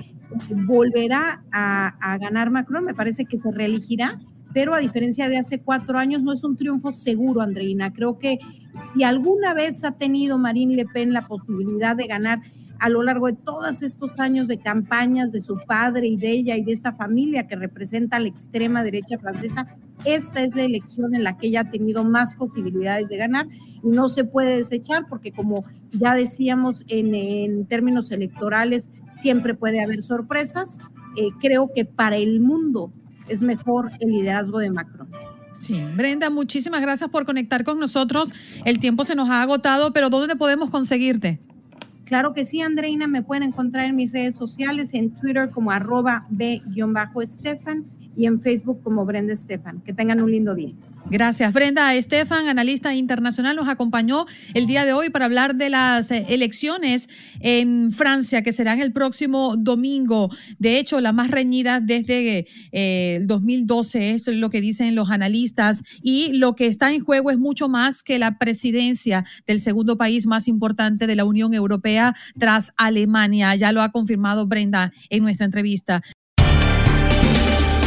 volverá a, a, ganar Macron, me parece que se reelegirá, pero a diferencia de hace cuatro años no es un triunfo seguro, Andreina. Creo que si alguna vez ha tenido Marine Le Pen la posibilidad de ganar a lo largo de todos estos años de campañas de su padre y de ella y de esta familia que representa a la extrema derecha francesa, esta es la elección en la que ella ha tenido más posibilidades de ganar y no se puede desechar porque como ya decíamos en, términos electorales siempre puede haber sorpresas. Eh, creo que para el mundo es mejor el liderazgo de Macron. Sí, Brenda, muchísimas gracias por conectar con nosotros. El tiempo se nos ha agotado, pero ¿dónde podemos conseguirte? Claro que sí, Andreina, me pueden encontrar en mis redes sociales, en Twitter como arroba b-estefan y en Facebook como Brenda Estefan. Que tengan un lindo día. Gracias, Brenda. Estefan, analista internacional, nos acompañó el día de hoy para hablar de las eh, elecciones en Francia que serán el próximo domingo. De hecho, la más reñida desde eh, el 2012 es lo que dicen los analistas y lo que está en juego es mucho más que la presidencia del segundo país más importante de la Unión Europea tras Alemania. Ya lo ha confirmado Brenda en nuestra entrevista.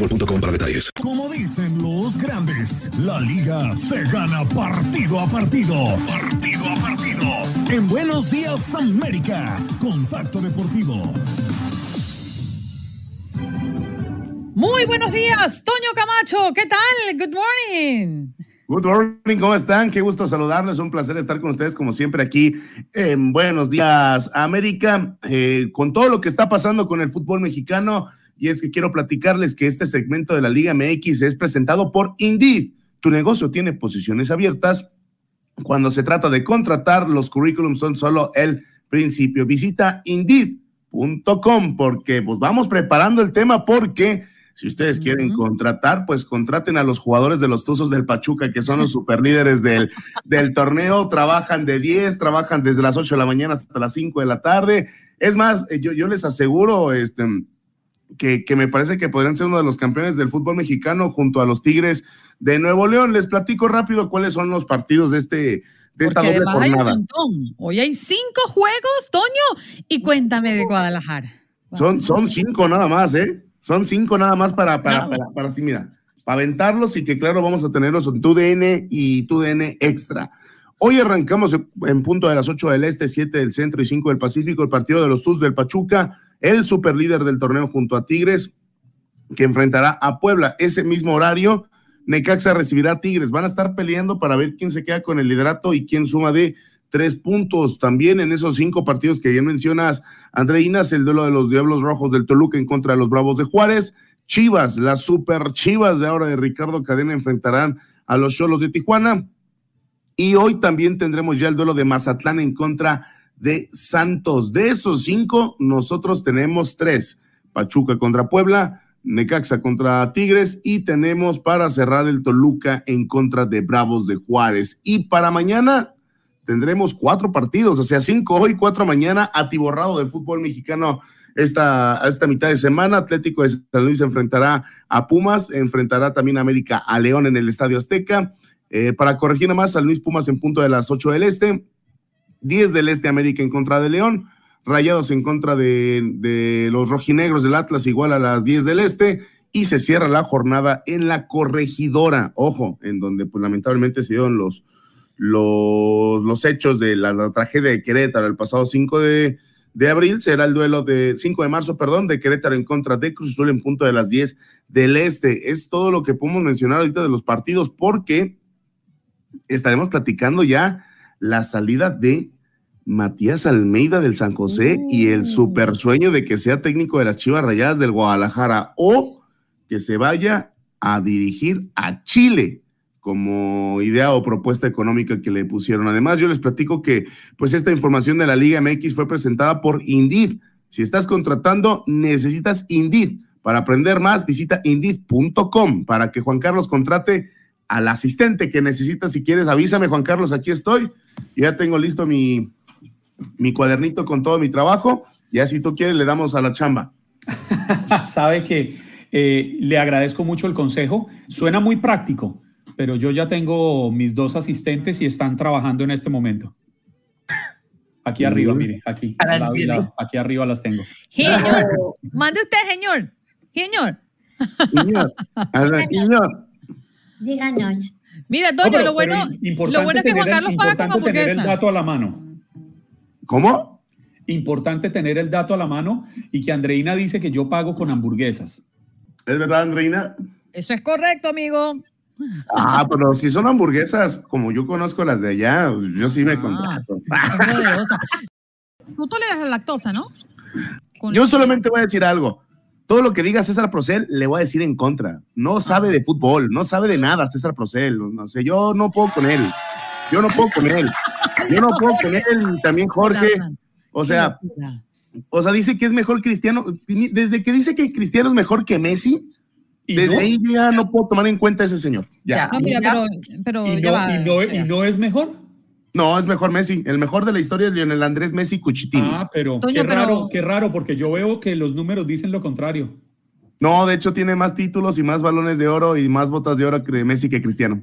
boostmobile para detalles. Como dicen los grandes, la liga se gana partido a partido. Partido a partido. En Buenos Días América, Contacto Deportivo. Muy buenos días, Toño Camacho. ¿Qué tal? Good morning. Good morning, ¿cómo están? Qué gusto saludarles, un placer estar con ustedes como siempre aquí en Buenos Días América, eh, con todo lo que está pasando con el fútbol mexicano. Y es que quiero platicarles que este segmento de la Liga MX es presentado por Indeed. Tu negocio tiene posiciones abiertas. Cuando se trata de contratar, los currículums son solo el principio. Visita Indeed.com porque pues vamos preparando el tema porque si ustedes quieren contratar, pues contraten a los jugadores de los Tuzos del Pachuca, que son los [laughs] superlíderes del, del torneo. Trabajan de 10, trabajan desde las 8 de la mañana hasta las 5 de la tarde. Es más, eh, yo, yo les aseguro este, que, que me parece que podrían ser uno de los campeones del fútbol mexicano junto a los Tigres de Nuevo León. Les platico rápido cuáles son los partidos de este de esta Porque doble además hay un jornada. montón. Hoy hay cinco juegos, Toño. Y cuéntame de Guadalajara. Son, son cinco nada más, ¿eh? Son cinco nada más para, para, para, para así, mira, para aventarlos y que claro, vamos a tenerlos en tu DN y tu DN extra. Hoy arrancamos en- punto de las 8 del Este, 7 del Centro y 5 del Pacífico, el partido de los Tuz del Pachuca, el superlíder del torneo junto a Tigres, que enfrentará a Puebla. Ese mismo horario, Necaxa recibirá a Tigres. Van a estar peleando para ver quién se queda con el liderato y quién suma de tres puntos. También en esos cinco partidos que bien mencionas, Andreínas, el duelo de los Diablos Rojos del Toluca en contra de los Bravos de Juárez. Chivas, las super Chivas de ahora de Ricardo Cadena enfrentarán a los Cholos de Tijuana. Y hoy también tendremos ya el duelo de Mazatlán en contra de Santos. De esos cinco, nosotros tenemos tres. Pachuca contra Puebla, Necaxa contra Tigres y tenemos para cerrar el Toluca en contra de Bravos de Juárez. Y para mañana tendremos cuatro partidos, o sea, cinco hoy, cuatro mañana, atiborrado de fútbol mexicano esta, esta mitad de semana. Atlético de San Luis enfrentará a Pumas, enfrentará también a América a León en el Estadio Azteca. Eh, para corregir nada más, San Luis Pumas en punto de las 8 del Este, 10 del Este América en contra de León, Rayados en contra de, los rojinegros del Atlas igual a las 10 del Este y se cierra la jornada en la corregidora, ojo, en donde pues lamentablemente se dieron los, los, hechos de la, la tragedia de Querétaro el pasado 5 de, de abril, será el duelo de 5 de marzo, perdón, de Querétaro en contra de Cruz Azul en punto de las 10 del Este. Es todo lo que podemos mencionar ahorita de los partidos porque estaremos platicando ya la salida de Matías Almeida del San José y el super sueño de que sea técnico de las Chivas Rayadas del Guadalajara o que se vaya a dirigir a Chile como idea o propuesta económica que le pusieron. Además, yo les platico que pues esta información de la Liga MX fue presentada por Indeed. Si estás contratando, necesitas Indeed. Para aprender más, visita indeed.com para que Juan Carlos contrate al asistente que necesitas. Si quieres, avísame, Juan Carlos, aquí estoy. Ya tengo listo mi, mi cuadernito con todo mi trabajo. Ya si tú quieres, le damos a la chamba. [laughs] Sabe que eh, le agradezco mucho el consejo. Suena muy práctico, pero yo ya tengo mis dos asistentes y están trabajando en este momento. Aquí arriba, mire, aquí, al lado lado, aquí arriba las tengo. Señor, [laughs] mande usted, señor. Señor. [laughs] Señor, señor. Díganos. Mira, No, Toño, pero- lo bueno, lo bueno es que Juan el- Carlos paga tener el hamburguesa. dato a la mano. ¿Cómo? Importante tener el dato a la mano y que Andreina dice que yo pago con hamburguesas. ¿Es verdad, Andreina? Eso es correcto, amigo. Ah, pero si son hamburguesas, como yo conozco las de allá, yo sí Ah. me contrato. Es poderosa. Tú toleras la lactosa, ¿no? [laughs] Con- Yo solamente voy a decir algo. Todo lo que diga César Procel le voy a decir en contra. No sabe de fútbol, no sabe de nada César Procel. No sé, yo no puedo con él. Yo no puedo con él. Yo no puedo con él. También Jorge. O sea, o sea, dice que es mejor Cristiano. Desde que dice que Cristiano es mejor que Messi, desde no? ahí ya no puedo tomar en cuenta a ese señor. Ya. No, mira, pero, pero ¿Y ya no, va. y no- y no es mejor? No, es mejor Messi. El mejor de la historia es Lionel Andrés Messi Cuchitini. Ah, pero Toño, qué pero- raro, qué raro, porque yo veo que los números dicen lo contrario. No, de hecho tiene más títulos y más balones de oro y más botas de oro que Messi que Cristiano.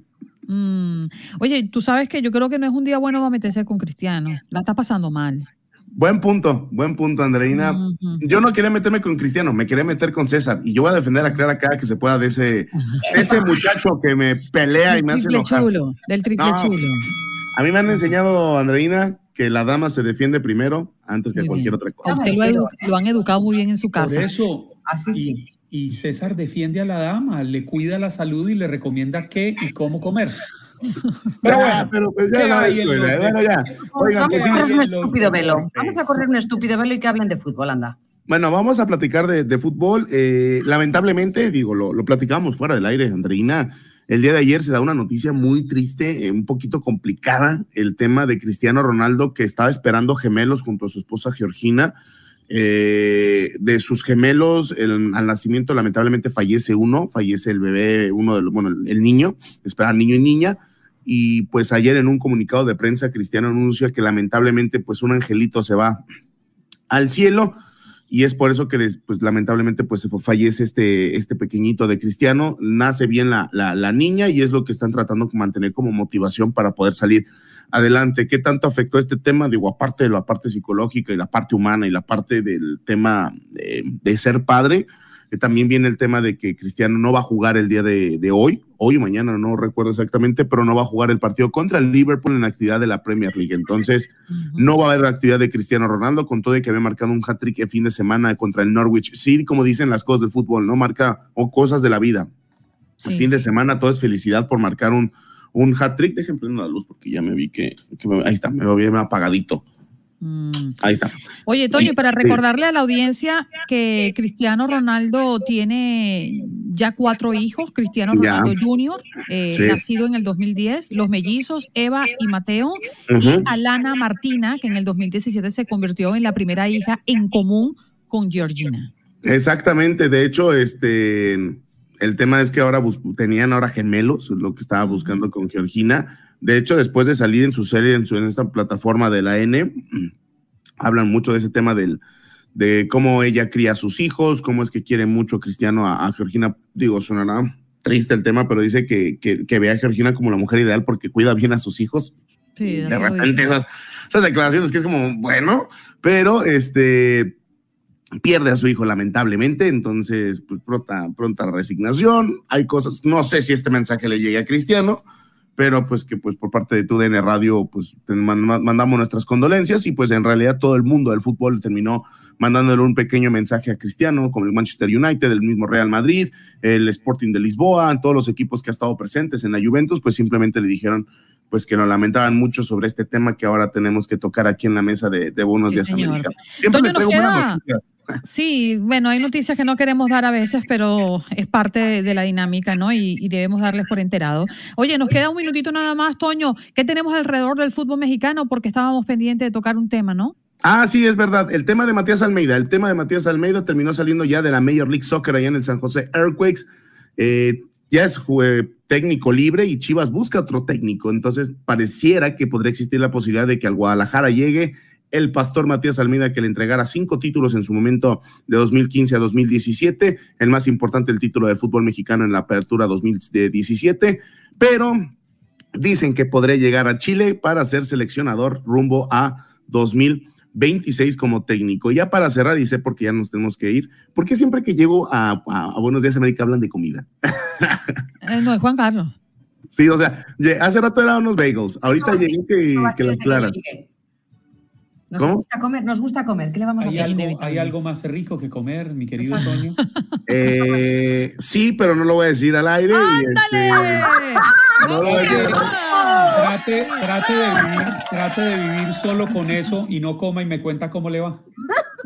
Mm, Oye, tú sabes que yo creo que no es un día bueno para meterse con Cristiano. La está pasando mal. Buen punto, buen punto, Andreina. Yo no quería meterme con Cristiano, me quería meter con César. Y yo voy a defender a Clara cada que se pueda de ese, de ese muchacho que me pelea y me hace triple enojar. chulo, del triple No. chulo. A mí me han enseñado, Andreina, que la dama se defiende primero antes que cualquier otra cosa. usted lo, lo han educado muy bien en su Por casa. eso. y, y César defiende a la dama, le cuida la salud y le recomienda qué y cómo comer. [laughs] Pero bueno, pero pues ya ¿qué sabes, hay en pues, los bueno, ya. Oigan, vamos a sí. correr un estúpido velo. Vamos a correr un estúpido velo y que hablen de fútbol, anda. Bueno, vamos a platicar de, de fútbol. Eh, lamentablemente, digo, lo, lo platicamos fuera del aire, Andreina. El día de ayer se da una noticia muy triste, eh, un poquito complicada, el tema de Cristiano Ronaldo, que estaba esperando gemelos junto a su esposa Georgina. Eh, de sus gemelos, el- al nacimiento lamentablemente fallece uno, fallece el bebé, uno de bueno, el, niño, espera, niño y niña. Y pues ayer en un comunicado de prensa, Cristiano anuncia que lamentablemente pues un angelito se va al cielo y es por eso que pues lamentablemente pues fallece este, este pequeñito de Cristiano, nace bien la, la, niña y es lo que están tratando de mantener como motivación para poder salir adelante. ¿Qué tanto afectó este tema? Digo, aparte de la parte psicológica y la parte humana y la parte del tema de, de ser padre, que también viene el tema de que Cristiano no va a jugar el día de, de hoy, hoy o mañana, no recuerdo exactamente, pero no va a jugar el partido contra el Liverpool en la actividad de la Premier League. Entonces, no va a haber actividad de Cristiano Ronaldo, con todo y que había marcado un hat-trick el fin de semana contra el Norwich City, como dicen las cosas del fútbol, ¿no? Marca o cosas de la vida. el fin de semana todo es felicidad por marcar un, un hat-trick. Dejen prender la luz porque ya me vi que, que me- ahí está, me veo bien apagadito. Ahí está. Oye, Toño, y para recordarle a la audiencia que Cristiano Ronaldo tiene ya cuatro hijos, Cristiano Ya. Ronaldo Jr., eh, Sí. nacido en el 2010, los mellizos Eva y Mateo, y. Alana Martina, que en el 2017 se convirtió en la primera hija en común con Georgina. Exactamente, de hecho, este, el tema es que ahora tenían ahora gemelos, lo que estaba buscando con Georgina. De hecho, después de salir en su serie, en, su- en esta plataforma de la N, [clears throat] hablan mucho de ese tema del, de cómo ella cría a sus hijos, cómo es que quiere mucho Cristiano a, a Georgina. Digo, sonará triste el tema, pero dice que, que, que ve a Georgina como la mujer ideal porque cuida bien a sus hijos. Sí, de repente esas, esas declaraciones que es como, bueno, pero este pierde a su hijo lamentablemente, entonces pues, pronta, pronta resignación, hay cosas, no sé si este mensaje le llegue a Cristiano, pero pues que pues por parte de TUDN Radio pues mandamos nuestras condolencias y pues en realidad todo el mundo del fútbol terminó mandándole un pequeño mensaje a Cristiano, como el Manchester United, el mismo Real Madrid, el Sporting de Lisboa, todos los equipos que ha estado presentes en la Juventus, pues simplemente le dijeron pues que nos lamentaban mucho sobre este tema que ahora tenemos que tocar aquí en la mesa de, de Buenos Sí, Días. América. Siempre traigo buenas noticias. Sí, bueno, hay noticias que no queremos dar a veces, pero es parte de, de la dinámica, ¿no? Y, y debemos darles por enterado. Oye, nos queda un minutito nada más, Toño. ¿Qué tenemos alrededor del fútbol mexicano? Porque estábamos pendientes de tocar un tema, ¿no? Ah, sí, es verdad. El tema de Matías Almeida. El tema de Matías Almeida terminó saliendo ya de la Major League Soccer allá en el San José Earthquakes. Eh, ya es jue- técnico libre y Chivas busca otro técnico. Entonces, pareciera que podría existir la posibilidad de que al Guadalajara llegue el pastor Matías Almeida, que le entregara cinco títulos en su momento de 2015 a 2017. El más importante, el título del fútbol mexicano en la apertura 2017. Pero dicen que podría llegar a Chile para ser seleccionador rumbo a 2026 como técnico. Ya para cerrar, y sé porque ya nos tenemos que ir, porque siempre que llego a, a- a Buenos Días América hablan de comida? Eh, no, es Juan Carlos. Sí, o sea, hace rato eran unos bagels, ahorita No, sí, llegué que, no, que claras. Nos ¿Cómo? gusta comer, nos gusta comer. ¿Qué le vamos a ¿Hay hacer? algo, ¿Hay algo más rico que comer, mi querido Toño? [laughs] Eh, sí, pero no lo voy a decir al aire. y, este, no lo voy a decir. Trate, trate, de vivir, trate de vivir solo con eso y no coma y me cuenta cómo le va.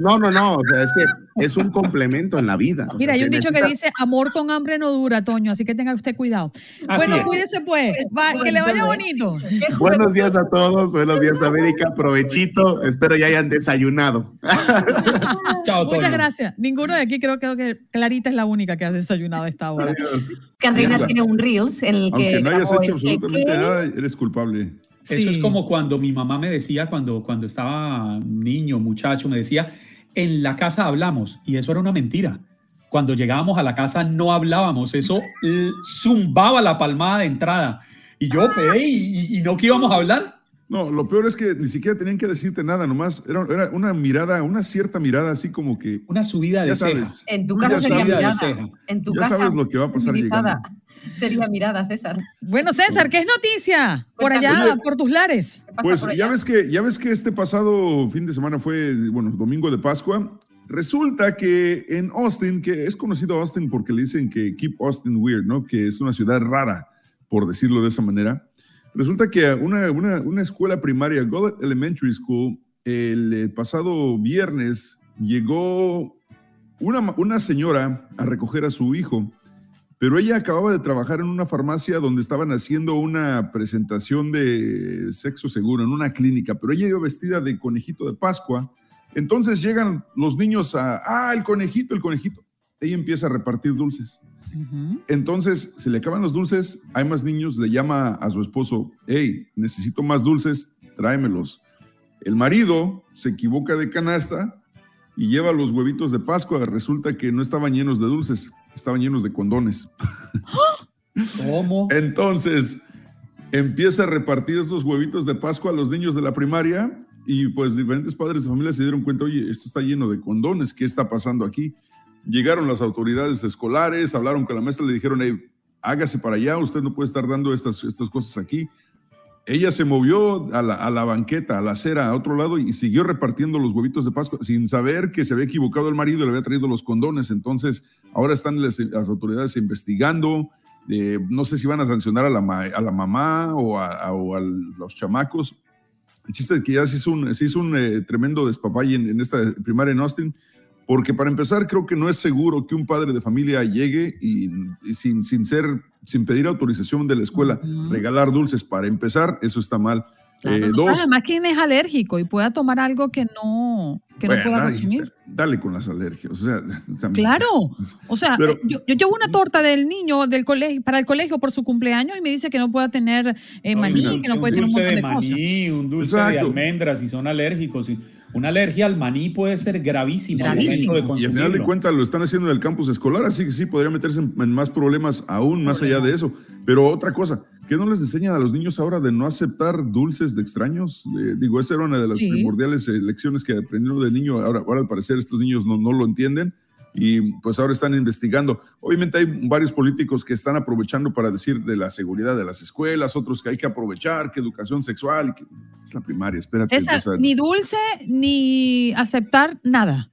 No, no, no, o sea, es que es un complemento en la vida. o Mira, sea, hay un dicho que necesita- dice, amor con hambre no dura, Toño, así que tenga usted cuidado. Así bueno, es. cuídese pues, Va, que le vaya bonito. Buenos días a todos, buenos días América, provechito, espero ya hayan desayunado. [laughs] Chao, Muchas Toño. gracias. Ninguno de aquí creo, creo que Clarita es la única que ha desayunado a esta hora. Que Andreina Mierda. tiene un Reels en el que. Aunque no hayas hecho el absolutamente nada, eres culpable. Eso es como cuando mi mamá me decía, cuando, cuando estaba niño, muchacho, me decía, en la casa hablamos, y eso era una mentira. Cuando llegábamos a la casa no hablábamos, eso zumbaba la palmada de entrada. Y yo, y, y no que íbamos a hablar. No, lo peor es que ni siquiera tenían que decirte nada, nomás era, era una mirada, una cierta mirada así como que... Una subida de ceja. En tu casa sería sabes. mirada. En tu Ya casa. sabes lo que va a pasar civilizada. Sería mirada, César. Bueno, César, ¿qué es noticia? Por allá, Oye. por tus lares. Pues ya ves que ya ves que este pasado fin de semana fue, bueno, domingo de Pascua. Resulta que en Austin, que es conocido Austin porque le dicen que keep Austin weird, ¿no? Que es una ciudad rara, por decirlo de esa manera. Resulta que una, una, una escuela primaria, Goddard Elementary School, el, el pasado viernes llegó una, una señora a recoger a su hijo, pero ella acababa de trabajar en una farmacia donde estaban haciendo una presentación de sexo seguro, en una clínica, pero ella iba vestida de conejito de Pascua. Entonces llegan los niños a, ah, el conejito, el conejito. Ella empieza a repartir dulces. Entonces se le acaban los dulces, hay más niños, le llama a su esposo, hey, necesito más dulces, tráemelos. El marido se equivoca de canasta y lleva los huevitos de Pascua. Resulta que no estaban llenos de dulces, estaban llenos de condones. [laughs] ¿Cómo? Entonces empieza a repartir esos huevitos de Pascua a los niños de la primaria y pues diferentes padres de familia se dieron cuenta, oye, esto está lleno de condones, ¿qué está pasando aquí? Llegaron las autoridades escolares, hablaron con la maestra, le dijeron, hey, hágase para allá, usted no puede estar dando estas, estas cosas aquí. Ella se movió a la, a la, banqueta, a la acera, a otro lado y siguió repartiendo los huevitos de Pascua sin saber que se había equivocado el marido y le había traído los condones. Entonces, ahora están las, autoridades investigando. Eh, no sé si van a sancionar a la, a la mamá o a, o a, los chamacos. El chiste es que ya se hizo un, se hizo un eh, tremendo despapay en, en esta primaria en Austin porque para empezar creo que no es seguro que un padre de familia llegue y, y sin, sin, ser, sin pedir autorización de la escuela, uh -huh. regalar dulces. Para empezar, eso está mal. Claro, eh, dos, además, quien es alérgico y pueda tomar algo que no, que bueno, no pueda dale, consumir. Dale con las alergias. O sea, también, claro. O sea, Pero, yo, yo, llevo una torta del niño del colegio, para el colegio por su cumpleaños y me dice que no pueda tener eh, maní, no, que no puede tener un montón de, de maní, cosas. Un dulce Exacto. de almendras si son alérgicos. Una alergia al maní puede ser gravísima. Gravísimo. y al final de cuentas lo están haciendo en el campus escolar, así que sí, podría meterse en, en más problemas aún más allá de eso. Pero otra cosa, ¿qué no les enseñan a los niños ahora de no aceptar dulces de extraños? Eh, digo, esa era una de las sí. primordiales eh, lecciones que aprendieron de niño. Ahora, ahora al parecer estos niños no, no lo entienden y pues ahora están investigando. Obviamente hay varios políticos que están aprovechando para decir de la seguridad de las escuelas, otros que hay que aprovechar, que educación sexual, que es la primaria, espérate. Sea, ni dulce ni aceptar nada.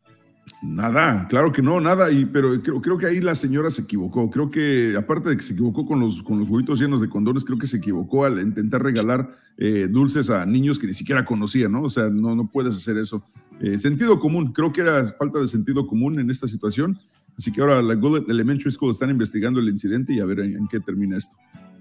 Nada, claro que no, nada, y, pero creo, creo que ahí la señora se equivocó. Creo que, aparte de que se equivocó con los, con los huevitos llenos de condones, creo que se equivocó al intentar regalar eh, dulces a niños que ni siquiera conocía, ¿no? O sea, no, no puedes hacer eso. Eh, sentido común, creo que era falta de sentido común en esta situación. Así que ahora la Gold Elementary School están investigando el incidente y a ver en, en qué termina esto.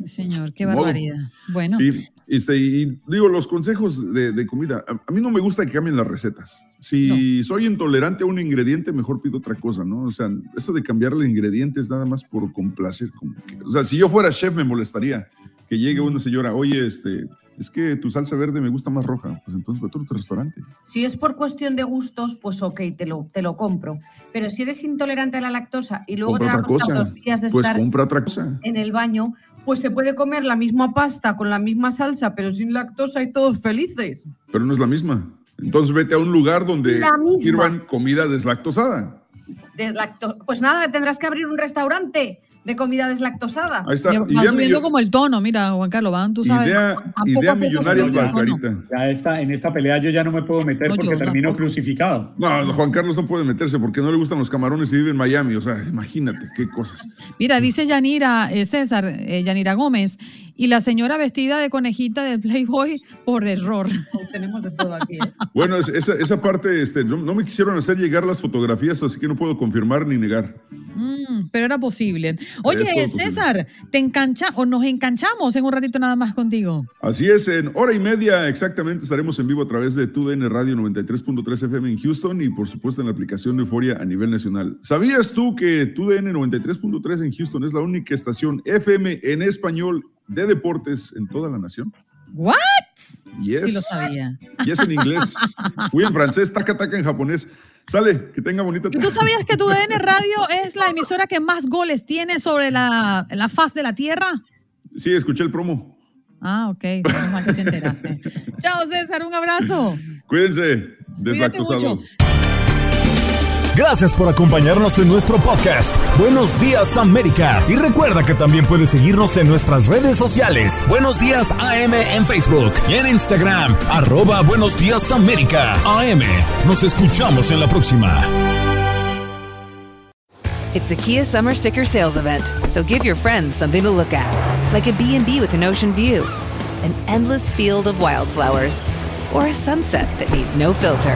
Señor, qué barbaridad. Bueno. Sí, este, y digo, los consejos de, de comida, a, a, mí no me gusta que cambien las recetas. Si no. soy intolerante a un ingrediente, mejor pido otra cosa, ¿no? O sea, eso de cambiarle ingredientes nada más por complacer. Como que, o sea, si yo fuera chef me molestaría que llegue una señora, oye, este, es que tu salsa verde me gusta más roja, pues entonces vete a otro restaurante. Si es por cuestión de gustos, pues ok, te lo, te lo compro. Pero si eres intolerante a la lactosa y luego compra te otra dos días de pues estar compra otra cosa. en el baño, pues se puede comer la misma pasta con la misma salsa, pero sin lactosa y todos felices. Pero no es la misma. Entonces vete a un lugar donde sirvan comida deslactosada. Deslacto pues nada, tendrás que abrir un restaurante de comida deslactosada. Ahí está. Ya, va subiendo como el tono, mira, Juan Carlos, van, tú sabes. Idea, idea millonaria. Carita. Ya está, en esta pelea yo ya no me puedo meter No, porque yo termino tampoco. crucificado. No, Juan Carlos no puede meterse porque no le gustan los camarones y vive en Miami. O sea, imagínate qué cosas. Mira, dice Yanira, eh, César, eh, Yanira Gómez, y la señora vestida de conejita del Playboy por error. [laughs] Tenemos de todo aquí. ¿eh? Bueno, es- esa, esa parte, este, no, no me quisieron hacer llegar las fotografías, así que no puedo confirmar ni negar. Mm, pero era posible. Oye, posible. César, te engancha o nos enganchamos en un ratito nada más contigo. Así es, en hora y media exactamente estaremos en vivo a través de TUDN Radio 93.3 FM en Houston y por supuesto en la aplicación de Euforia a nivel nacional. ¿Sabías tú que TUDN 93.3 en Houston es la única estación FM en español de deportes en toda la nación? ¿What? Yes. Sí lo sabía. Y es en inglés. [laughs] Fui en francés, taca taca en japonés. Sale, que tenga bonita ¿Y tú sabías que tu DN [laughs] Radio es la emisora que más goles tiene sobre la, la faz de la Tierra? Sí, escuché el promo. Ah, ok. Menos mal que te enteraste. [laughs] Chao, César. Un abrazo. Cuídense, deslactosados. Gracias por acompañarnos en nuestro podcast. Buenos días América. Y recuerda que también puedes seguirnos en nuestras redes sociales. Buenos días AM en Facebook y en Instagram. Arroba Buenos días América. AM. Nos escuchamos en la próxima. It's the Kia Summer Sticker Sales Event, so give your friends something to look at, like a B&B with an ocean view, an endless field of wildflowers, or a sunset that needs no filter.